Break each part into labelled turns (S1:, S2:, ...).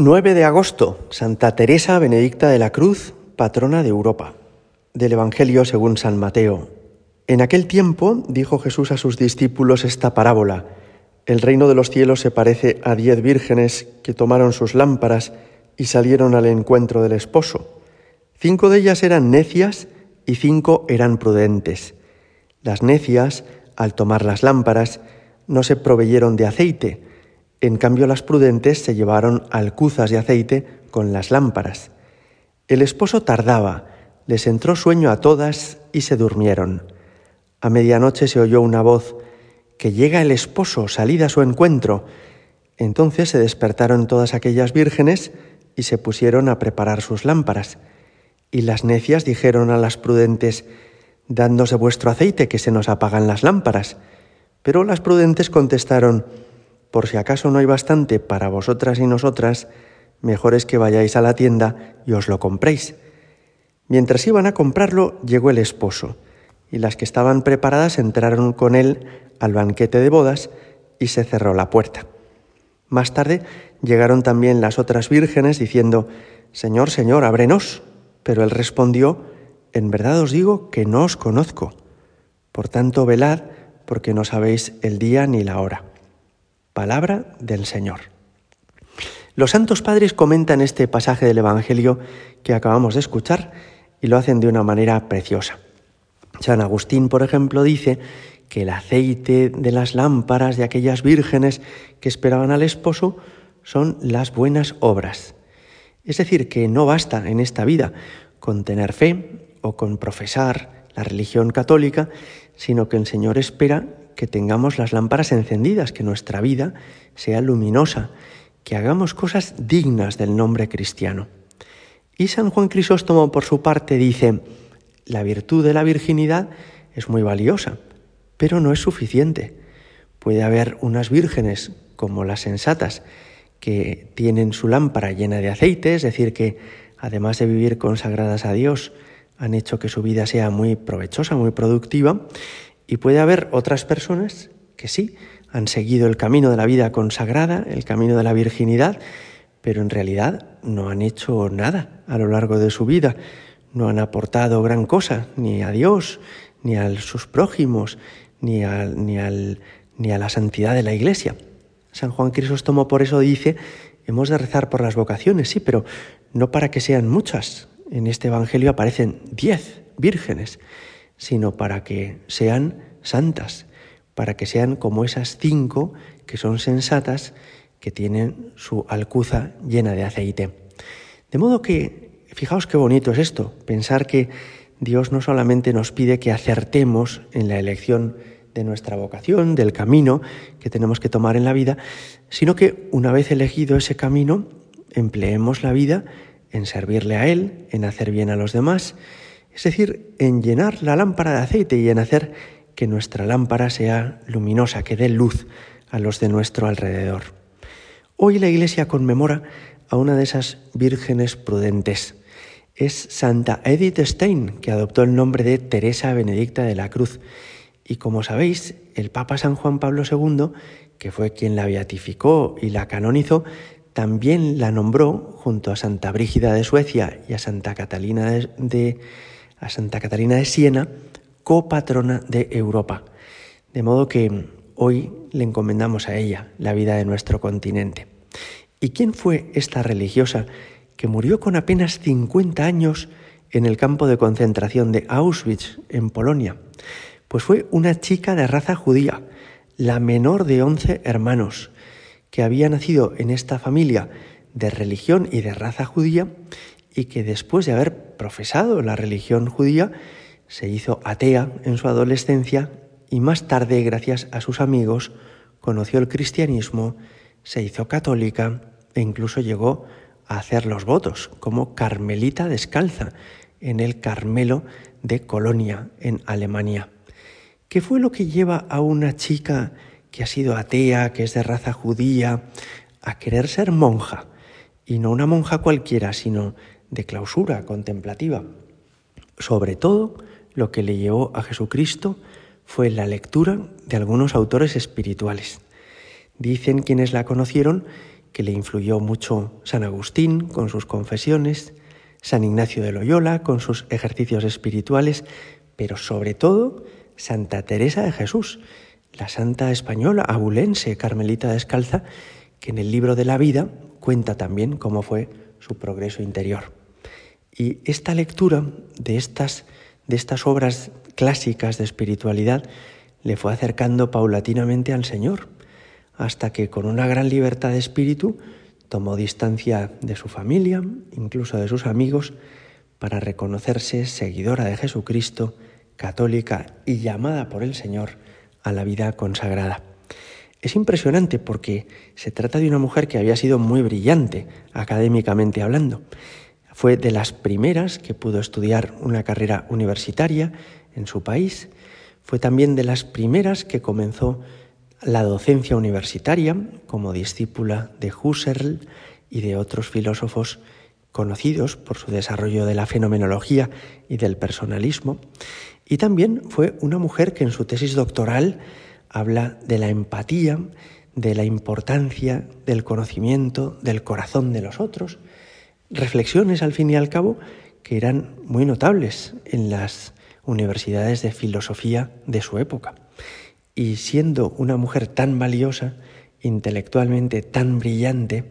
S1: 9 de agosto, Santa Teresa Benedicta de la Cruz, patrona de Europa. Del Evangelio según San Mateo. En aquel tiempo dijo Jesús a sus discípulos esta parábola. El reino de los cielos se parece a diez vírgenes que tomaron sus lámparas y salieron al encuentro del esposo. Cinco de ellas eran necias y cinco eran prudentes. Las necias, al tomar las lámparas, no se proveyeron de aceite, en cambio, las prudentes se llevaron alcuzas de aceite con las lámparas. El esposo tardaba, les entró sueño a todas y se durmieron. A medianoche se oyó una voz, que llega el esposo, salida a su encuentro. Entonces se despertaron todas aquellas vírgenes y se pusieron a preparar sus lámparas. Y las necias dijeron a las prudentes, Dándose vuestro aceite, que se nos apagan las lámparas. Pero las prudentes contestaron, por si acaso no hay bastante para vosotras y nosotras, mejor es que vayáis a la tienda y os lo compréis. Mientras iban a comprarlo, llegó el esposo, y las que estaban preparadas entraron con él al banquete de bodas y se cerró la puerta. Más tarde llegaron también las otras vírgenes diciendo, Señor, Señor, ábrenos. Pero él respondió, En verdad os digo que no os conozco. Por tanto, velad, porque no sabéis el día ni la hora. Palabra del Señor. Los santos padres comentan este pasaje del Evangelio que acabamos de escuchar y lo hacen de una manera preciosa. San Agustín, por ejemplo, dice que el aceite de las lámparas de aquellas vírgenes que esperaban al esposo son las buenas obras. Es decir, que no basta en esta vida con tener fe o con profesar la religión católica, sino que el Señor espera que tengamos las lámparas encendidas, que nuestra vida sea luminosa, que hagamos cosas dignas del nombre cristiano. Y San Juan Crisóstomo, por su parte, dice, la virtud de la virginidad es muy valiosa, pero no es suficiente. Puede haber unas vírgenes como las sensatas, que tienen su lámpara llena de aceite, es decir, que además de vivir consagradas a Dios, han hecho que su vida sea muy provechosa, muy productiva, y puede haber otras personas que sí, han seguido el camino de la vida consagrada, el camino de la virginidad, pero en realidad no han hecho nada a lo largo de su vida, no han aportado gran cosa ni a Dios, ni a sus prójimos, ni a, ni, ni a la santidad de la Iglesia. San Juan Crisóstomo por eso dice, hemos de rezar por las vocaciones, sí, pero no para que sean muchas. En este Evangelio aparecen diez vírgenes sino para que sean santas, para que sean como esas cinco que son sensatas, que tienen su alcuza llena de aceite. De modo que, fijaos qué bonito es esto, pensar que Dios no solamente nos pide que acertemos en la elección de nuestra vocación, del camino que tenemos que tomar en la vida, sino que una vez elegido ese camino, empleemos la vida en servirle a Él, en hacer bien a los demás, es decir, en llenar la lámpara de aceite y en hacer que nuestra lámpara sea luminosa, que dé luz a los de nuestro alrededor. Hoy la Iglesia conmemora a una de esas vírgenes prudentes. Es Santa Edith Stein, que adoptó el nombre de Teresa Benedicta de la Cruz. Y como sabéis, el Papa San Juan Pablo II, que fue quien la beatificó y la canonizó, también la nombró junto a Santa Brígida de Suecia y a Santa Catalina de, a Santa Catalina de Siena, copatrona de Europa. De modo que hoy le encomendamos a ella la vida de nuestro continente. ¿Y quién fue esta religiosa que murió con apenas 50 años en el campo de concentración de Auschwitz, en Polonia? Pues fue una chica de raza judía, la menor de 11 hermanos, que había nacido en esta familia de religión y de raza judía y que después de haber profesado la religión judía, se hizo atea en su adolescencia y más tarde, gracias a sus amigos, conoció el cristianismo, se hizo católica e incluso llegó a hacer los votos como carmelita descalza en el Carmelo de Colonia, en Alemania. ¿Qué fue lo que lleva a una chica que ha sido atea, que es de raza judía, a querer ser monja? Y no una monja cualquiera, sino de clausura contemplativa. Sobre todo, lo que le llevó a Jesucristo fue la lectura de algunos autores espirituales. Dicen quienes la conocieron que le influyó mucho San Agustín con sus confesiones, San Ignacio de Loyola con sus ejercicios espirituales, pero sobre todo Santa Teresa de Jesús, la santa española abulense carmelita descalza, que en el libro de la vida cuenta también cómo fue su progreso interior. Y esta lectura de estas, de estas obras clásicas de espiritualidad le fue acercando paulatinamente al Señor, hasta que con una gran libertad de espíritu tomó distancia de su familia, incluso de sus amigos, para reconocerse seguidora de Jesucristo, católica y llamada por el Señor a la vida consagrada. Es impresionante porque se trata de una mujer que había sido muy brillante académicamente hablando. Fue de las primeras que pudo estudiar una carrera universitaria en su país. Fue también de las primeras que comenzó la docencia universitaria como discípula de Husserl y de otros filósofos conocidos por su desarrollo de la fenomenología y del personalismo. Y también fue una mujer que en su tesis doctoral habla de la empatía, de la importancia del conocimiento del corazón de los otros, reflexiones al fin y al cabo que eran muy notables en las universidades de filosofía de su época. Y siendo una mujer tan valiosa, intelectualmente tan brillante,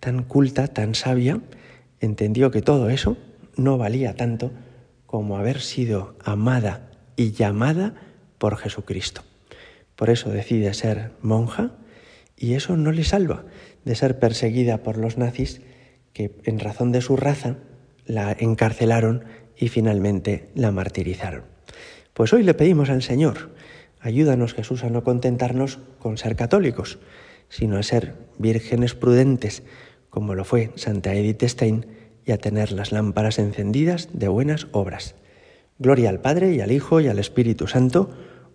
S1: tan culta, tan sabia, entendió que todo eso no valía tanto como haber sido amada y llamada por Jesucristo. Por eso decide ser monja y eso no le salva de ser perseguida por los nazis que en razón de su raza la encarcelaron y finalmente la martirizaron. Pues hoy le pedimos al Señor, ayúdanos Jesús a no contentarnos con ser católicos, sino a ser vírgenes prudentes, como lo fue Santa Edith Stein, y a tener las lámparas encendidas de buenas obras. Gloria al Padre y al Hijo y al Espíritu Santo,